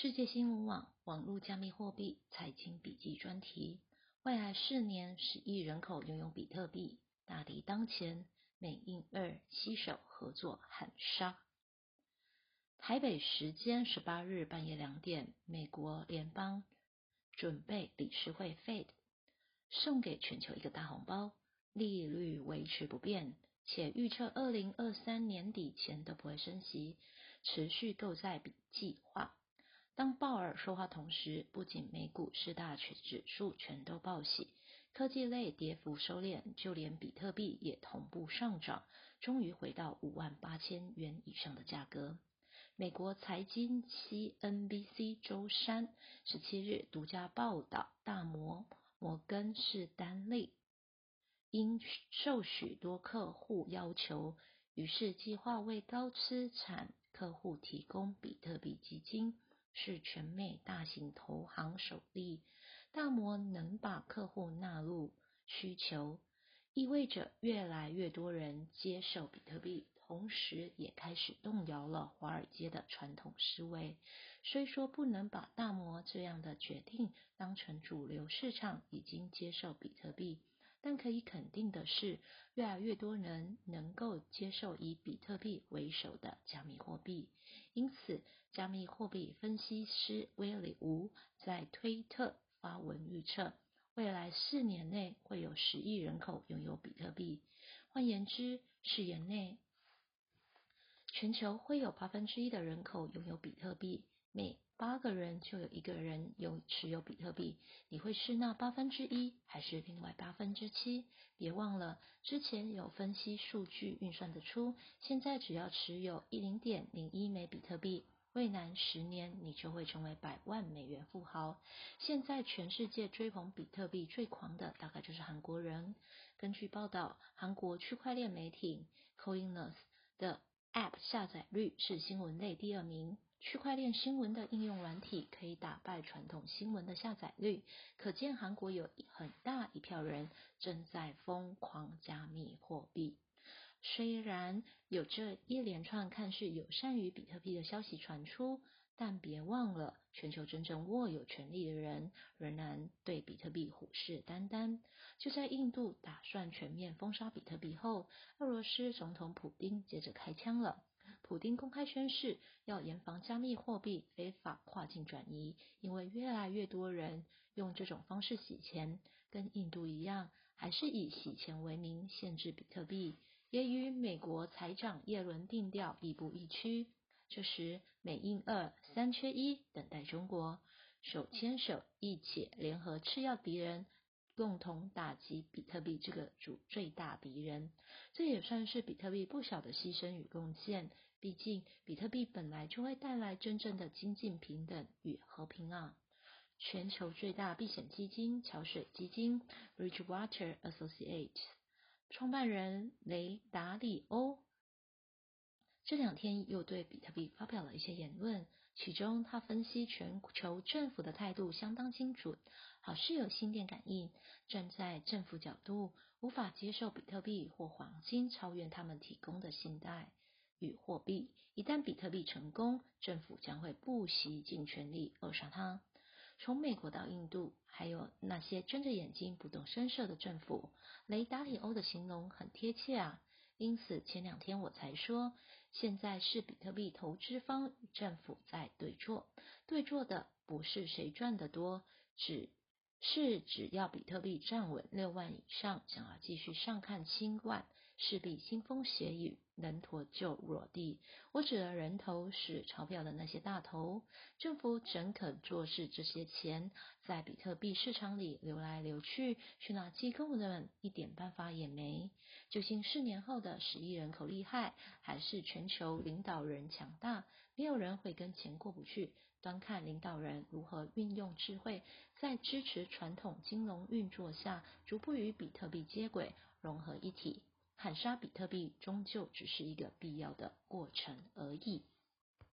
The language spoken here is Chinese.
世界新闻网网络加密货币财经笔记专题：未来四年，十亿人口拥有比特币，大敌当前，美印二携手合作喊杀。台北时间十八日半夜两点，美国联邦准备理事会 Fed 送给全球一个大红包，利率维持不变，且预测二零二三年底前都不会升息，持续购债比计划。当鲍尔说话同时，不仅美股四大指数全都报喜，科技类跌幅收敛，就连比特币也同步上涨，终于回到五万八千元以上的价格。美国财经 CNBC 周三十七日独家报道，大摩摩根士丹利因受许多客户要求，于是计划为高资产客户提供比特币基金。是全美大型投行首例，大摩能把客户纳入需求，意味着越来越多人接受比特币，同时也开始动摇了华尔街的传统思维。虽说不能把大摩这样的决定当成主流市场已经接受比特币。但可以肯定的是，越来越多人能够接受以比特币为首的加密货币。因此，加密货币分析师威利吴在推特发文预测，未来四年内会有十亿人口拥有比特币。换言之，四年内全球会有八分之一的人口拥有比特币。每八个人就有一个人有持有比特币，你会是那八分之一，还是另外八分之七？别忘了，之前有分析数据运算得出，现在只要持有一零点零一枚比特币，未来十年你就会成为百万美元富豪。现在全世界追捧比特币最狂的，大概就是韩国人。根据报道，韩国区块链媒体 Coinus 的 App 下载率是新闻类第二名。区块链新闻的应用软体可以打败传统新闻的下载率，可见韩国有很大一票人正在疯狂加密货币。虽然有这一连串看似友善于比特币的消息传出，但别忘了，全球真正握有权力的人仍然对比特币虎视眈眈。就在印度打算全面封杀比特币后，俄罗斯总统普京接着开枪了。普丁公开宣誓要严防加密货币非法跨境转移，因为越来越多人用这种方式洗钱，跟印度一样，还是以洗钱为名限制比特币，也与美国财长耶伦定调亦步亦趋。这时，美印二三缺一，等待中国手牵手一起联合吃药敌人。共同打击比特币这个主最大敌人，这也算是比特币不小的牺牲与贡献。毕竟，比特币本来就会带来真正的经济平等与和平啊！全球最大避险基金桥水基金 （Bridgewater Associates） 创办人雷达里欧这两天又对比特币发表了一些言论，其中他分析全球政府的态度相当精准。好是有心电感应，站在政府角度，无法接受比特币或黄金超越他们提供的信贷与货币。一旦比特币成功，政府将会不惜尽全力扼杀它。从美国到印度，还有那些睁着眼睛不动声色的政府，雷达里欧的形容很贴切啊。因此前两天我才说，现在是比特币投资方与政府在对坐，对坐的不是谁赚得多，只。是只要比特币站稳六万以上，想要继续上看七万，势必腥风血雨。人头就落地，我指的人头是钞票的那些大头。政府怎肯坐视这些钱在比特币市场里流来流去？去哪机构的们一点办法也没。究竟四年后的十亿人口厉害，还是全球领导人强大？没有人会跟钱过不去。端看领导人如何运用智慧，在支持传统金融运作下，逐步与比特币接轨，融合一体。喊杀比特币终究只是一个必要的过程而已。